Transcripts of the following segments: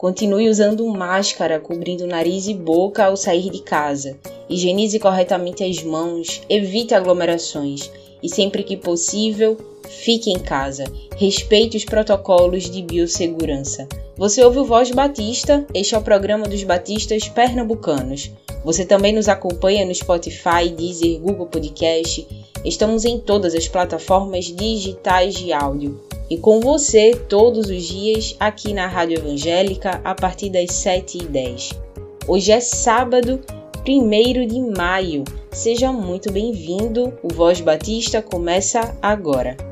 Continue usando máscara cobrindo nariz e boca ao sair de casa. Higienize corretamente as mãos, evite aglomerações e, sempre que possível, fique em casa. Respeite os protocolos de biossegurança. Você ouve o Voz Batista, este é o programa dos batistas pernambucanos. Você também nos acompanha no Spotify, Deezer, Google Podcast. Estamos em todas as plataformas digitais de áudio e com você todos os dias aqui na Rádio Evangélica a partir das 7h10. Hoje é sábado, 1 de maio. Seja muito bem-vindo. O Voz Batista começa agora.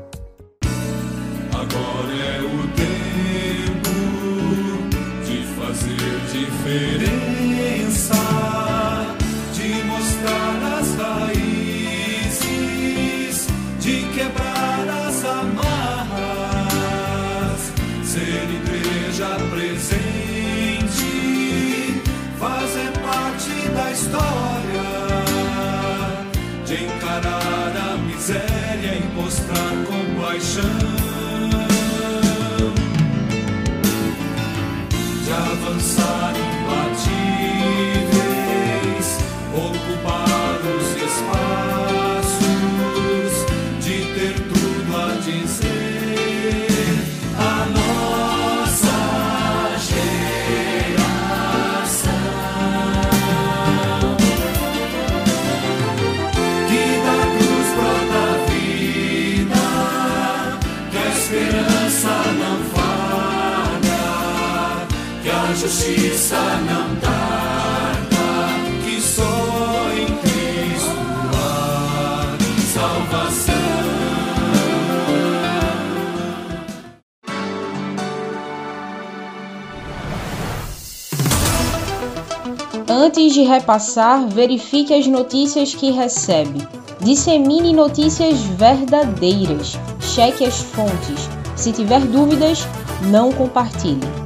Justiça não tarda, que só em Cristo há salvação. Antes de repassar, verifique as notícias que recebe. Dissemine notícias verdadeiras. Cheque as fontes. Se tiver dúvidas, não compartilhe.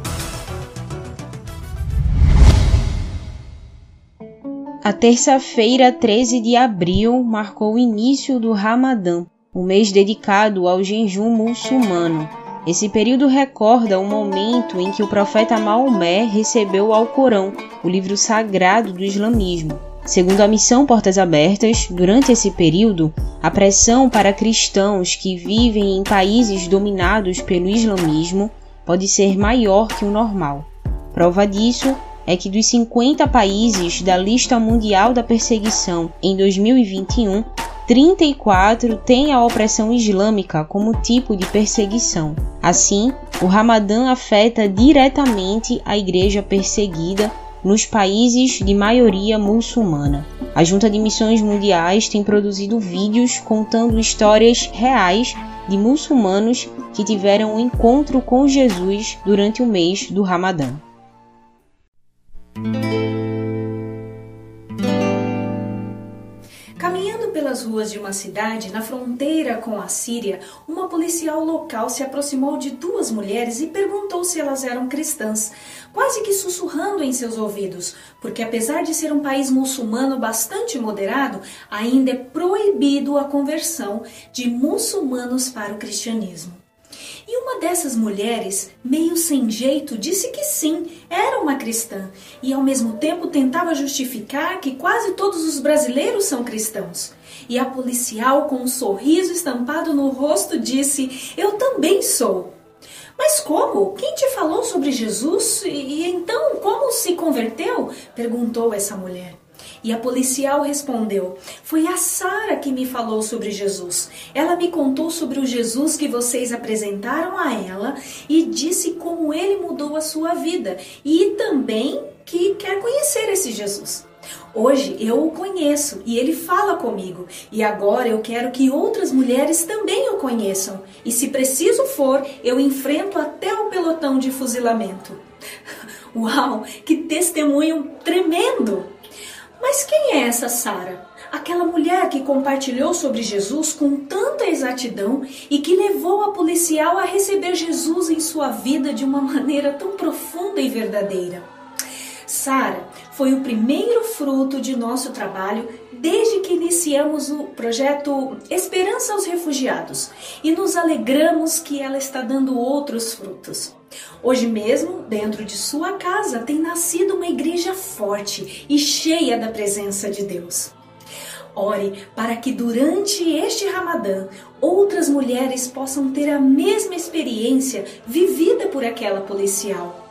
A terça-feira, 13 de abril, marcou o início do Ramadã, um mês dedicado ao jejum muçulmano. Esse período recorda o momento em que o profeta Maomé recebeu o Alcorão, o livro sagrado do islamismo. Segundo a missão Portas Abertas, durante esse período, a pressão para cristãos que vivem em países dominados pelo islamismo pode ser maior que o normal. Prova disso é que dos 50 países da lista mundial da perseguição em 2021, 34 têm a opressão islâmica como tipo de perseguição. Assim, o Ramadã afeta diretamente a igreja perseguida nos países de maioria muçulmana. A Junta de Missões Mundiais tem produzido vídeos contando histórias reais de muçulmanos que tiveram um encontro com Jesus durante o mês do Ramadã. Caminhando pelas ruas de uma cidade na fronteira com a Síria, uma policial local se aproximou de duas mulheres e perguntou se elas eram cristãs, quase que sussurrando em seus ouvidos, porque apesar de ser um país muçulmano bastante moderado, ainda é proibido a conversão de muçulmanos para o cristianismo. E uma dessas mulheres, meio sem jeito, disse que sim, era uma cristã e ao mesmo tempo tentava justificar que quase todos os brasileiros são cristãos. E a policial, com um sorriso estampado no rosto, disse: Eu também sou. Mas como? Quem te falou sobre Jesus? E, e então como se converteu? perguntou essa mulher. E a policial respondeu: Foi a Sara que me falou sobre Jesus. Ela me contou sobre o Jesus que vocês apresentaram a ela e disse como ele mudou a sua vida e também que quer conhecer esse Jesus. Hoje eu o conheço e ele fala comigo, e agora eu quero que outras mulheres também o conheçam, e se preciso for, eu enfrento até o pelotão de fuzilamento. Uau, que testemunho tremendo! Mas quem é essa Sara? Aquela mulher que compartilhou sobre Jesus com tanta exatidão e que levou a policial a receber Jesus em sua vida de uma maneira tão profunda e verdadeira. Sara foi o primeiro fruto de nosso trabalho desde que iniciamos o projeto Esperança aos Refugiados e nos alegramos que ela está dando outros frutos. Hoje mesmo, dentro de sua casa, tem nascido uma igreja forte e cheia da presença de Deus. Ore para que durante este Ramadã outras mulheres possam ter a mesma experiência vivida por aquela policial.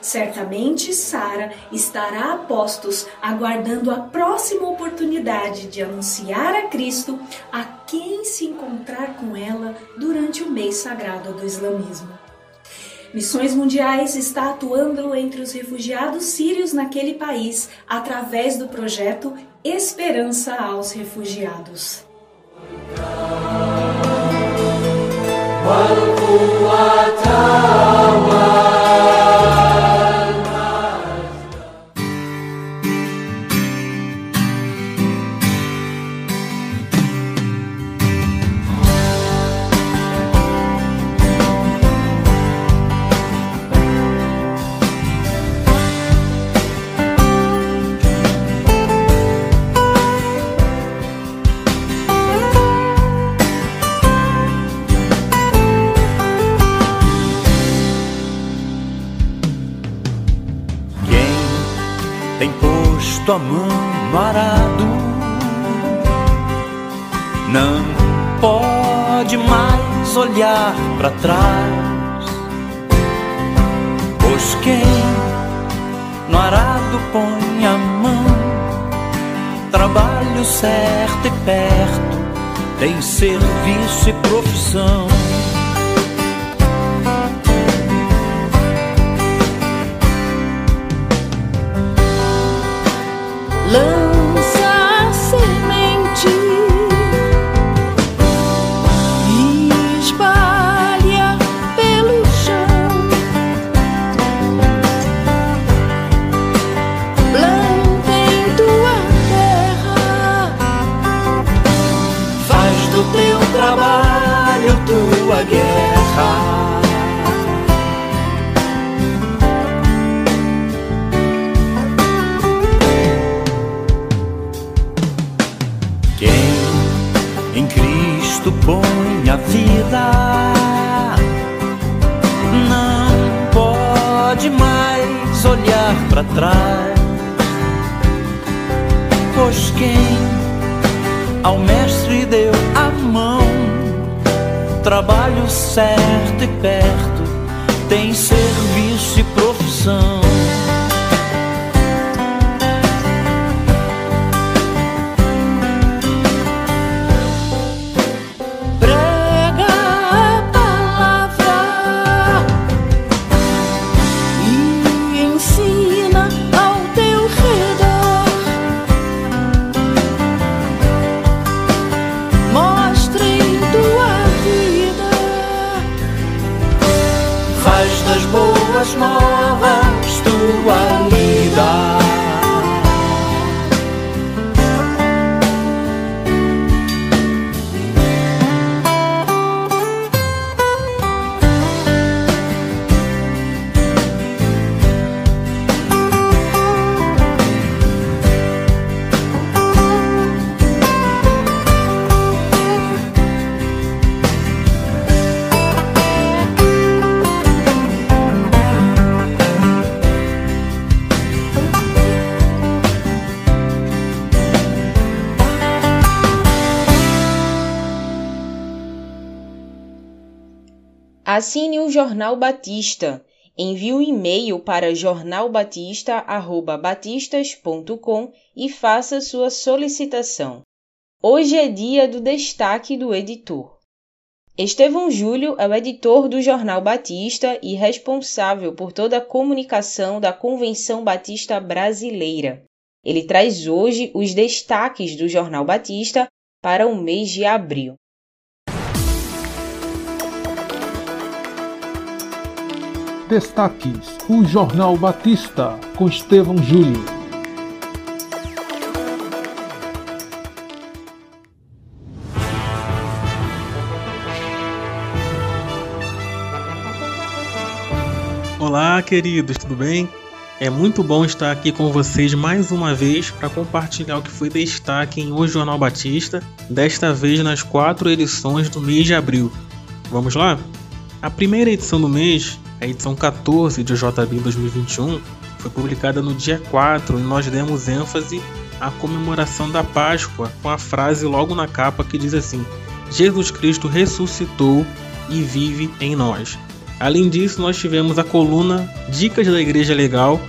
Certamente Sara estará a postos aguardando a próxima oportunidade de anunciar a Cristo a quem se encontrar com ela durante o mês sagrado do islamismo. Missões Mundiais está atuando entre os refugiados sírios naquele país através do projeto Esperança aos Refugiados. Posto a mão no arado não pode mais olhar para trás, pois quem no arado põe a mão, trabalho certo e perto, tem serviço e profissão. love. Cristo põe a vida não pode mais olhar para trás, pois quem ao mestre deu a mão. Trabalho certo e perto, tem serviço e profissão. Assine o Jornal Batista. Envie um e-mail para jornalbatista@batistas.com e faça sua solicitação. Hoje é dia do destaque do editor. Estevão Júlio é o editor do Jornal Batista e responsável por toda a comunicação da Convenção Batista Brasileira. Ele traz hoje os destaques do Jornal Batista para o mês de abril. destaques: o Jornal Batista, com Estevão Júlio. Olá, queridos, tudo bem? É muito bom estar aqui com vocês mais uma vez para compartilhar o que foi destaque em O Jornal Batista, desta vez nas quatro edições do mês de abril. Vamos lá? A primeira edição do mês a edição 14 de JB 2021, foi publicada no dia 4 e nós demos ênfase à comemoração da Páscoa com a frase logo na capa que diz assim: Jesus Cristo ressuscitou e vive em nós. Além disso, nós tivemos a coluna Dicas da Igreja Legal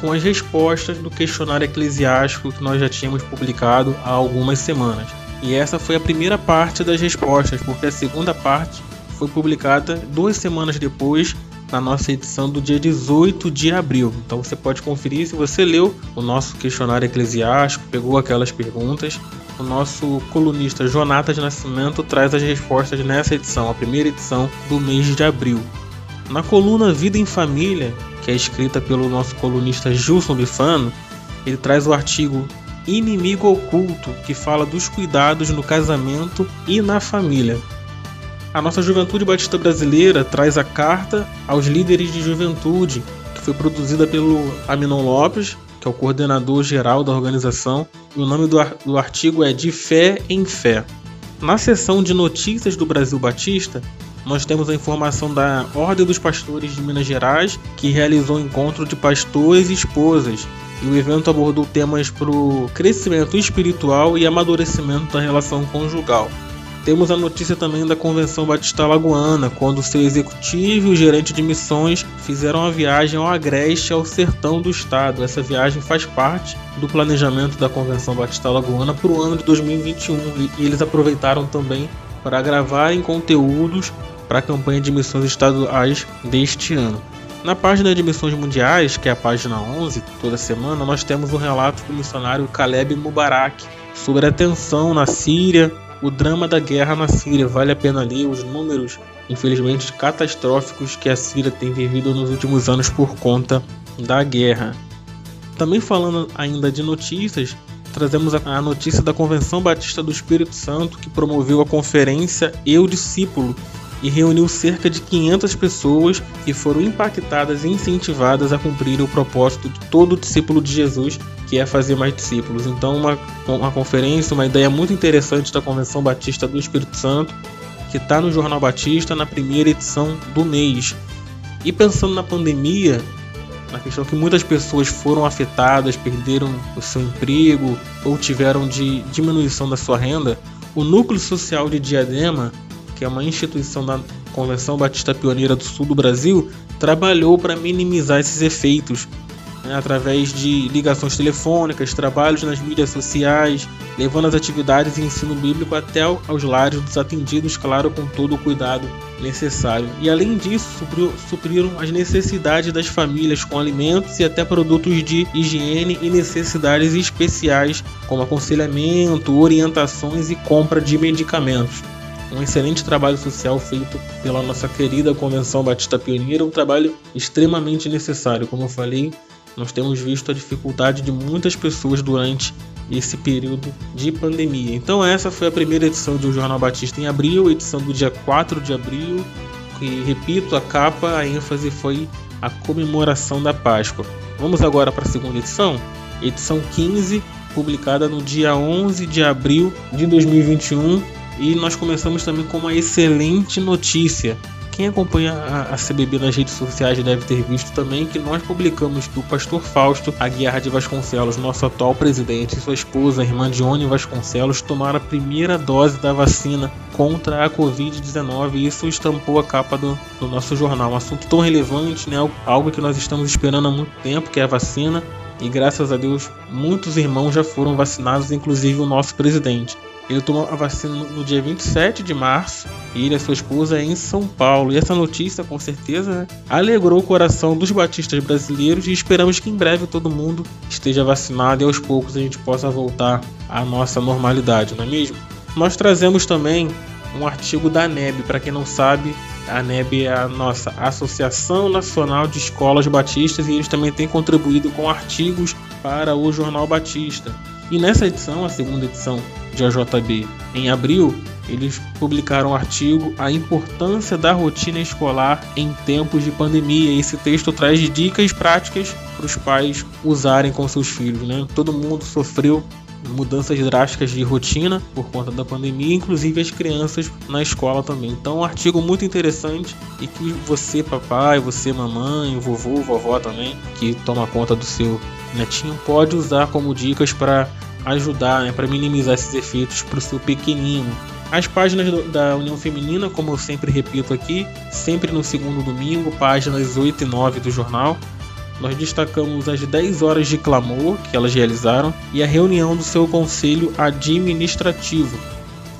com as respostas do questionário eclesiástico que nós já tínhamos publicado há algumas semanas. E essa foi a primeira parte das respostas, porque a segunda parte foi publicada duas semanas depois na nossa edição do dia 18 de abril. Então você pode conferir se você leu o nosso questionário eclesiástico, pegou aquelas perguntas. O nosso colunista Jonatas Nascimento traz as respostas nessa edição, a primeira edição do mês de abril. Na coluna Vida em Família, que é escrita pelo nosso colunista Gilson Bifano, ele traz o artigo Inimigo Oculto, que fala dos cuidados no casamento e na família. A nossa Juventude Batista Brasileira traz a carta aos líderes de juventude, que foi produzida pelo Aminon Lopes, que é o coordenador geral da organização, e o nome do, artigo é De Fé em Fé. Na seção de notícias do Brasil Batista, nós temos a informação da Ordem dos Pastores de Minas Gerais, que realizou um encontro de pastores e esposas. E o evento abordou temas para o crescimento espiritual e amadurecimento da relação conjugal. Temos a notícia também da Convenção Batista Lagoana, quando seu executivo e o gerente de missões fizeram a viagem ao Agreste, ao sertão do estado. Essa viagem faz parte do planejamento da Convenção Batista Lagoana para o ano de 2021 e eles aproveitaram também para gravarem conteúdos para a campanha de missões estaduais deste ano. Na página de missões mundiais, que é a página 11, toda semana, nós temos um relato do missionário Caleb Mubarak sobre a tensão na Síria, o drama da guerra na Síria. Vale a pena ler os números, infelizmente, catastróficos que a Síria tem vivido nos últimos anos por conta da guerra. Também falando ainda de notícias, trazemos a notícia da Convenção Batista do Espírito Santo, que promoveu a conferência Eu Discípulo, e reuniu cerca de 500 pessoas que foram impactadas e incentivadas a cumprir o propósito de todo discípulo de Jesus, que é fazer mais discípulos. Então, uma, uma conferência, uma ideia muito interessante da Convenção Batista do Espírito Santo, que está no Jornal Batista na primeira edição do mês. E pensando na pandemia, na questão que muitas pessoas foram afetadas, perderam o seu emprego ou tiveram de diminuição da sua renda, o Núcleo Social de Diadema que é uma instituição da Convenção Batista Pioneira do Sul do Brasil, trabalhou para minimizar esses efeitos né, através de ligações telefônicas, trabalhos nas mídias sociais, levando as atividades de ensino bíblico até aos lares dos atendidos, claro, com todo o cuidado necessário. E além disso, supriram as necessidades das famílias com alimentos e até produtos de higiene e necessidades especiais, como aconselhamento, orientações e compra de medicamentos um excelente trabalho social feito pela nossa querida Convenção Batista Pioneira, um trabalho extremamente necessário. Como eu falei, nós temos visto a dificuldade de muitas pessoas durante esse período de pandemia. Então essa foi a primeira edição do Jornal Batista em abril, edição do dia 4 de abril, e repito, a capa, a ênfase foi a comemoração da Páscoa. Vamos agora para a segunda edição, edição 15, publicada no dia 11 de abril de 2021 e nós começamos também com uma excelente notícia. Quem acompanha a, CBB nas redes sociais deve ter visto também que nós publicamos que o pastor Fausto Aguiar de Vasconcelos, nosso atual presidente, e sua esposa, a irmã Dione Vasconcelos, tomaram a primeira dose da vacina contra a Covid-19 e isso estampou a capa do, do nosso jornal. Um assunto tão relevante, né? algo que nós estamos esperando há muito tempo, que é a vacina. E graças a Deus, muitos irmãos já foram vacinados, inclusive o nosso presidente. Ele tomou a vacina no dia 27 de março e ele e sua esposa em São Paulo. E essa notícia, com certeza, né, alegrou o coração dos batistas brasileiros e esperamos que em breve todo mundo esteja vacinado e aos poucos a gente possa voltar à nossa normalidade, não é mesmo? Nós trazemos também um artigo da NEB. Para quem não sabe, a NEB é a nossa Associação Nacional de Escolas Batistas e eles também têm contribuído com artigos para o Jornal Batista. E nessa edição, a segunda edição de AJB em abril, eles publicaram um artigo A importância da rotina escolar em tempos de pandemia. Esse texto traz dicas práticas para os pais usarem com seus filhos. Né? Todo mundo sofreu mudanças drásticas de rotina por conta da pandemia, inclusive as crianças na escola também. Então, um artigo muito interessante e que você, papai, você, mamãe, vovô, vovó também, que toma conta do seu netinho, pode usar como dicas para ajudar, né, para minimizar esses efeitos para o seu pequenino. As páginas do, da União Feminina, como eu sempre repito aqui, sempre no segundo domingo, páginas 8 e 9 do jornal. Nós destacamos as 10 horas de clamor que elas realizaram e a reunião do seu conselho administrativo.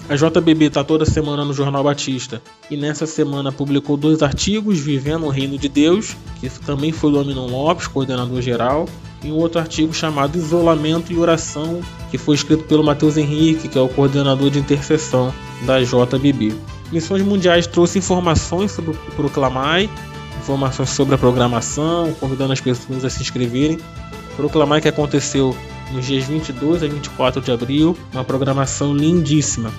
A JBB está toda semana no Jornal Batista e nessa semana publicou dois artigos: Vivendo o Reino de Deus, que também foi do Aminon Lopes, coordenador geral, e um outro artigo chamado Isolamento e Oração, que foi escrito pelo Matheus Henrique, que é o coordenador de intercessão da JBB. Missões Mundiais trouxe informações sobre o Proclamai, informações sobre a programação, convidando as pessoas a se inscreverem. Proclamai que aconteceu nos dias 22 a 24 de abril, uma programação lindíssima.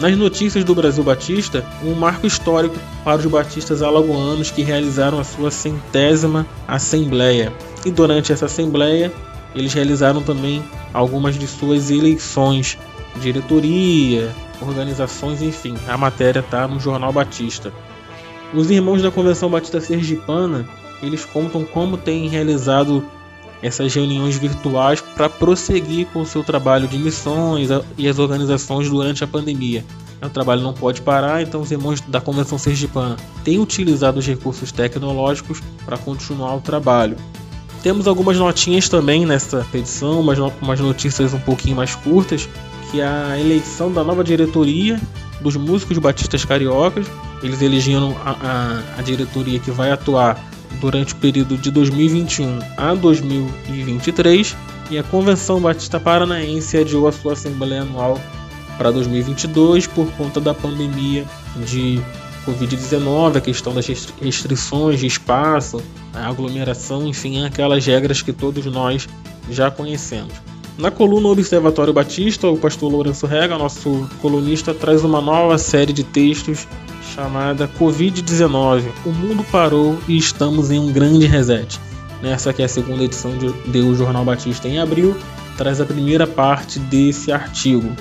Nas notícias do Brasil Batista, um marco histórico para os batistas alagoanos que realizaram a sua centésima assembleia. E durante essa assembleia, eles realizaram também algumas de suas eleições, diretoria, organizações, enfim. A matéria está no Jornal Batista. Os irmãos da Convenção Batista Sergipana, eles contam como têm realizado essas reuniões virtuais para prosseguir com o seu trabalho de missões e as organizações durante a pandemia. O trabalho não pode parar, então os irmãos da Convenção Sergipana têm utilizado os recursos tecnológicos para continuar o trabalho. Temos algumas notinhas também nessa edição, umas, umas notícias um pouquinho mais curtas, que é a eleição da nova diretoria dos músicos batistas cariocas. Eles elegeram a, a, a diretoria que vai atuar durante o período de 2021 a 2023 e a Convenção Batista Paranaense adiou a sua Assembleia Anual para 2022 por conta da pandemia de Covid-19, a questão das restrições de espaço, a aglomeração, enfim, aquelas regras que todos nós já conhecemos. Na coluna Observatório Batista, o pastor Lourenço Rega, nosso colunista, traz uma nova série de textos chamada Covid-19. O mundo parou e estamos em um grande reset. Nessa que é a segunda edição de O Jornal Batista em abril, traz a primeira parte desse artigo.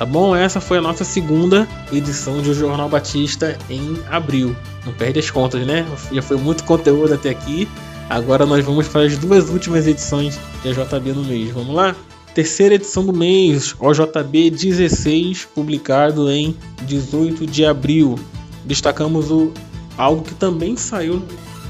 Tá bom? Essa foi a nossa segunda edição de O Jornal Batista em abril. Não perde as contas, né? Já foi muito conteúdo até aqui. Agora nós vamos para as duas últimas edições de JB no mês. Vamos lá? Terceira edição do mês, OJB 16, publicado em 18 de abril destacamos o, algo que também saiu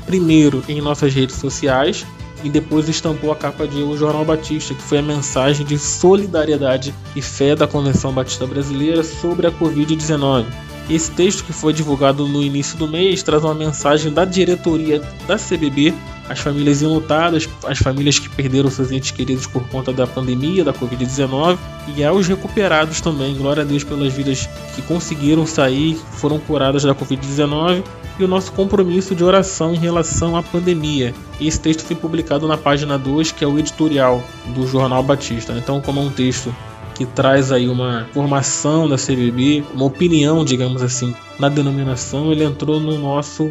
primeiro em nossas redes sociais e depois estampou a capa de O Jornal Batista, que foi a mensagem de solidariedade e fé da Convenção Batista Brasileira sobre a Covid-19. Esse texto, que foi divulgado no início do mês, traz uma mensagem da diretoria da CBB às famílias enlutadas, às famílias que perderam seus entes queridos por conta da pandemia, da Covid-19, e aos recuperados também. Glória a Deus pelas vidas que conseguiram sair, foram curadas da Covid-19 e o nosso compromisso de oração em relação à pandemia. Esse texto foi publicado na página 2, que é o editorial do Jornal Batista. Então, como é um texto que traz aí uma formação da CBB, uma opinião, digamos assim, na denominação, ele entrou no nosso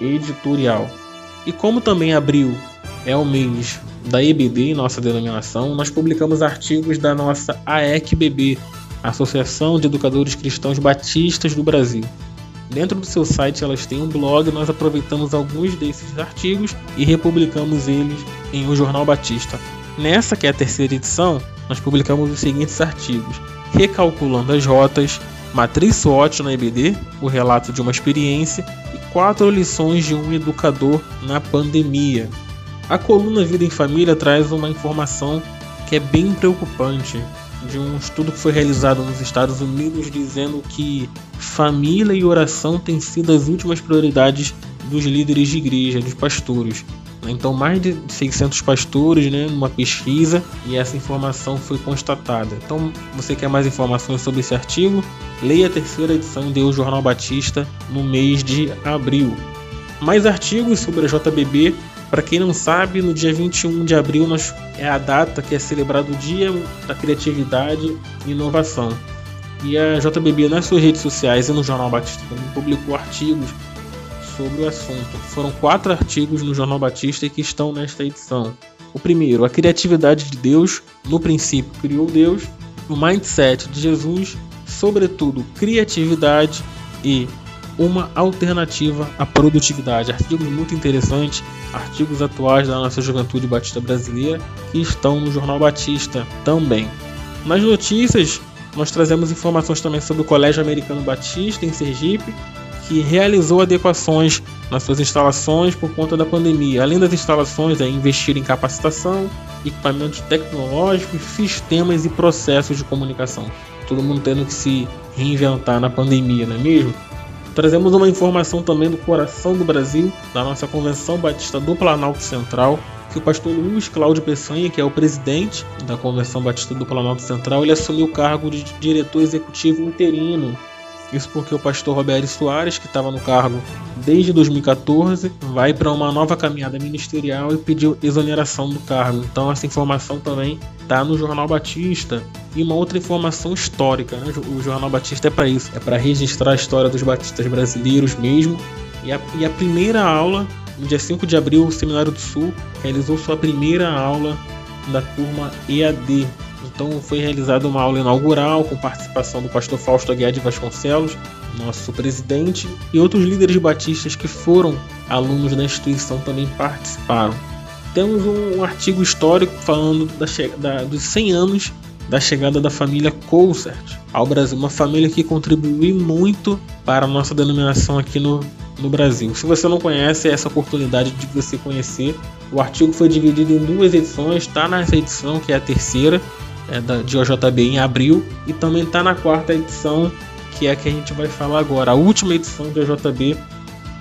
editorial. E como também abril é o mês da EBD, nossa denominação, nós publicamos artigos da nossa AECBB, Associação de Educadores Cristãos Batistas do Brasil. Dentro do seu site elas têm um blog, nós aproveitamos alguns desses artigos e republicamos eles em O Jornal Batista. Nessa que é a terceira edição, nós publicamos os seguintes artigos: Recalculando as rotas, Matriz SWOT na EBD, o relato de uma experiência e quatro lições de um educador na pandemia. A coluna Vida em Família traz uma informação que é bem preocupante de um estudo que foi realizado nos Estados Unidos dizendo que família e oração têm sido as últimas prioridades dos líderes de igreja, dos pastores. Então, mais de 600 pastores, né, numa pesquisa, e essa informação foi constatada. Então, você quer mais informações sobre esse artigo? Leia a terceira edição de O Jornal Batista no mês de abril. Mais artigos sobre a JBB Para quem não sabe, no dia 21 de abril nós, é a data que é celebrado o Dia da Criatividade e Inovação. E a JBB nas suas redes sociais e no Jornal Batista também publicou artigos sobre o assunto. Foram quatro artigos no Jornal Batista que estão nesta edição. O primeiro, a criatividade de Deus, no princípio criou Deus, o mindset de Jesus, sobretudo criatividade e uma alternativa à produtividade. Artigos muito interessantes, artigos atuais da nossa juventude batista brasileira que estão no Jornal Batista também. Nas notícias, nós trazemos informações também sobre o Colégio Americano Batista em Sergipe, que realizou adequações nas suas instalações por conta da pandemia. Além das instalações, é investir em capacitação, equipamentos tecnológicos, sistemas e processos de comunicação. Todo mundo tendo que se reinventar na pandemia, não é mesmo? Trazemos uma informação também do coração do Brasil, da nossa Convenção Batista do Planalto Central, que o pastor Luiz Cláudio Peçanha, que é o presidente da Convenção Batista do Planalto Central, ele assumiu o cargo de diretor executivo interino isso porque o pastor Roberto Soares, que estava no cargo desde 2014, vai para uma nova caminhada ministerial e pediu exoneração do cargo. Então essa informação também está no Jornal Batista. E uma outra informação histórica, né? o Jornal Batista é para isso, é para registrar a história dos batistas brasileiros mesmo. E a, e a primeira aula, no dia 5 de abril, o Seminário do Sul realizou sua primeira aula da turma EAD, então foi realizada uma aula inaugural com participação do pastor Fausto Aguiar de Vasconcelos, nosso presidente, e outros líderes batistas que foram alunos da instituição também participaram. Temos um artigo histórico falando da, da, dos 100 anos da chegada da família Colsert ao Brasil, uma família que contribuiu muito para a nossa denominação aqui no, no Brasil. Se você não conhece, é essa oportunidade de você conhecer. O artigo foi dividido em duas edições, está nessa edição que é a terceira, é, da, de OJB em abril e também está na quarta edição, que é a que a gente vai falar agora, a última edição de OJB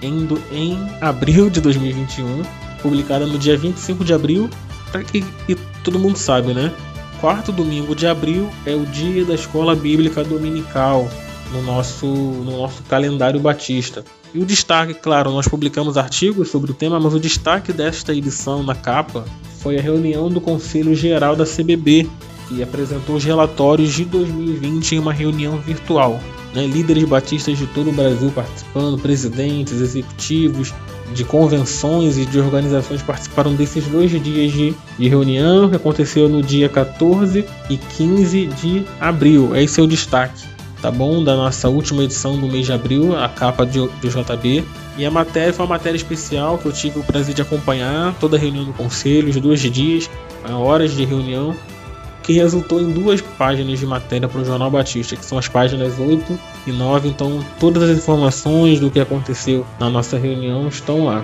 em, em abril de 2021, publicada no dia 25 de abril, para que, que todo mundo sabe, né? Quarto domingo de abril é o dia da escola bíblica dominical no nosso, no nosso calendário batista. E o destaque, claro, nós publicamos artigos sobre o tema, mas o destaque desta edição na capa foi a reunião do Conselho Geral da CBB, que apresentou os relatórios de 2020 em uma reunião virtual. Né? Líderes batistas de todo o Brasil participando, presidentes, executivos de convenções e de organizações participaram desses dois dias de, de reunião que aconteceu no dia 14 e 15 de abril. Esse é o destaque tá bom? Da nossa última edição do mês de abril, a capa de, de JB. E a matéria foi uma matéria especial que eu tive o prazer de acompanhar, toda a reunião do conselho, os dois dias, horas de reunião, que resultou em duas páginas de matéria para o Jornal Batista, que são as páginas 8 e 9. Então, todas as informações do que aconteceu na nossa reunião estão lá.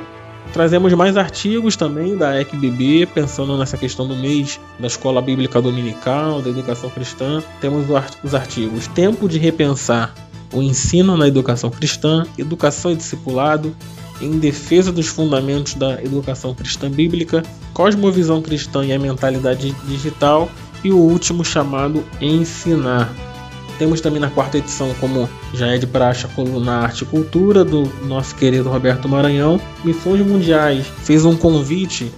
Trazemos mais artigos também da ECBB, pensando nessa questão do mês da Escola Bíblica Dominical, da educação cristã. Temos os artigos Tempo de Repensar o Ensino na Educação Cristã, Educação e Discipulado, em defesa dos fundamentos da educação cristã bíblica, Cosmovisão Cristã e a Mentalidade Digital e o último chamado Ensinar. Temos também na quarta edição, como já é de praxe, a coluna Arte e Cultura do nosso querido Roberto Maranhão. Missões Mundiais fez um convite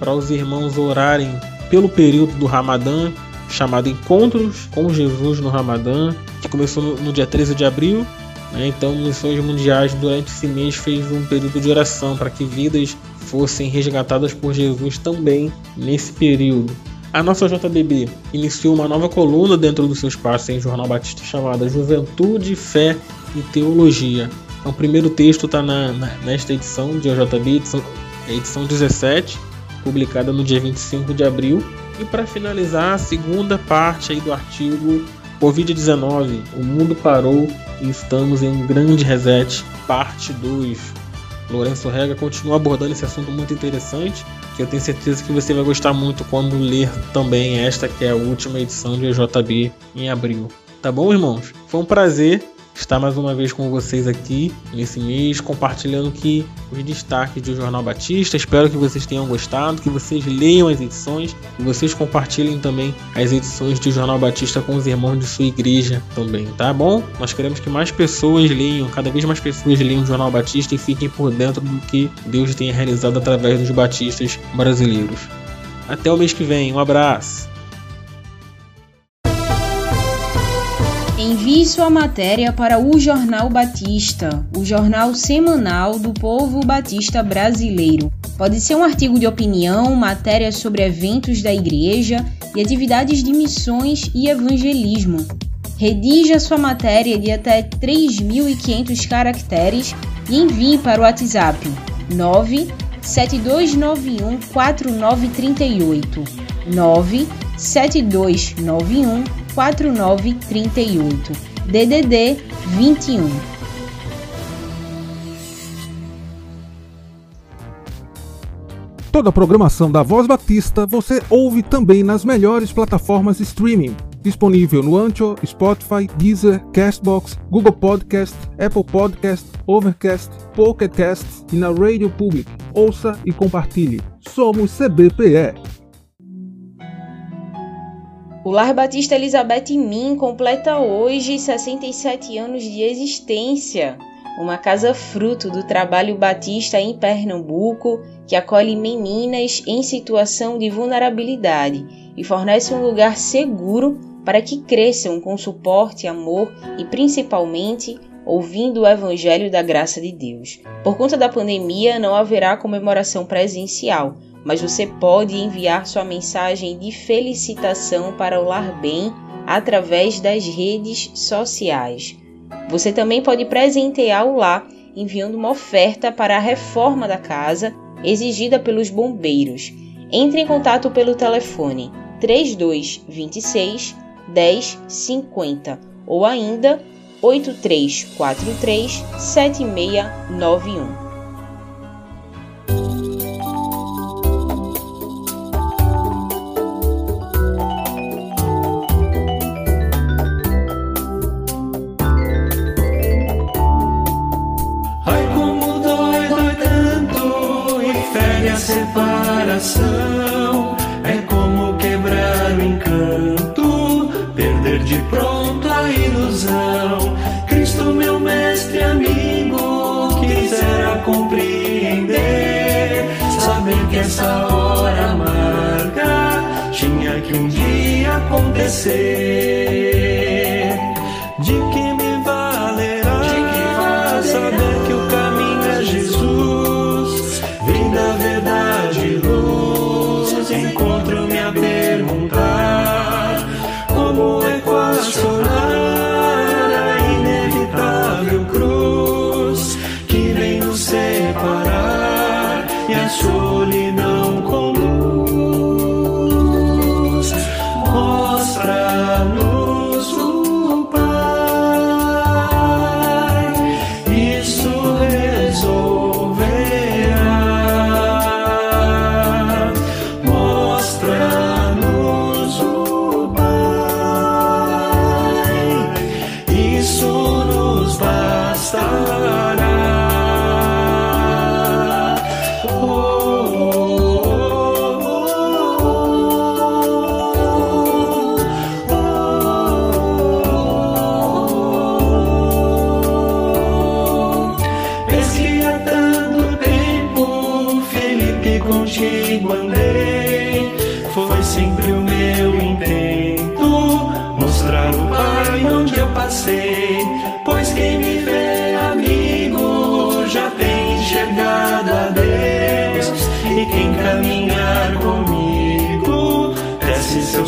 para os irmãos orarem pelo período do Ramadã, chamado Encontros com Jesus no Ramadã, que começou no, dia 13 de abril. Né? Então, Missões Mundiais durante esse mês fez um período de oração para que vidas fossem resgatadas por Jesus também nesse período. A nossa JBB iniciou uma nova coluna dentro do seu espaço em Jornal Batista chamada Juventude, Fé e Teologia. Então, o primeiro texto está nesta edição de OJB, edição, edição 17, publicada no dia 25 de abril. E para finalizar, a segunda parte aí do artigo Covid-19, o mundo parou e estamos em um grande reset, parte 2. Lourenço Rega continua abordando esse assunto muito interessante, que eu tenho certeza que você vai gostar muito quando ler também esta que é a última edição de EJB em abril. Tá bom, irmãos? Foi um prazer estar mais uma vez com vocês aqui nesse mês, compartilhando aqui os destaques do Jornal Batista. Espero que vocês tenham gostado, que vocês leiam as edições e vocês compartilhem também as edições do Jornal Batista com os irmãos de sua igreja também, tá bom? Nós queremos que mais pessoas leiam, cada vez mais pessoas leiam o Jornal Batista e fiquem por dentro do que Deus tem realizado através dos batistas brasileiros. Até o mês que vem, um abraço! Envie sua matéria para o Jornal Batista, o jornal semanal do povo batista brasileiro. Pode ser um artigo de opinião, matéria sobre eventos da igreja e atividades de missões e evangelismo. Redija sua matéria de até 3.500 caracteres e envie para o WhatsApp 97291 4938 97291 4938 DDD 21 Toda a programação da Voz Batista você ouve também nas melhores plataformas de streaming. Disponível no Ancho, Spotify, Deezer, Castbox, Google Podcast, Apple Podcast, Overcast, Pocket Cast e na Radio Public. Ouça e compartilhe. Somos CBPE. O Lar Batista Elizabeth Min completa hoje 67 anos de existência. Uma casa fruto do trabalho batista em Pernambuco que acolhe meninas em situação de vulnerabilidade e fornece um lugar seguro para que cresçam com suporte, amor e principalmente ouvindo o Evangelho da graça de Deus. Por conta da pandemia, não haverá comemoração presencial, mas você pode enviar sua mensagem de felicitação para o Lar Bem através das redes sociais. Você também pode presentear o lar enviando uma oferta para a reforma da casa exigida pelos bombeiros. Entre em contato pelo telefone 3226 1050 ou ainda 8343 7691. A separação. É como quebrar o encanto, perder de pronto a ilusão. Cristo, meu mestre amigo, quisera compreender, saber que essa hora amarga tinha que um dia acontecer.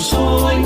soy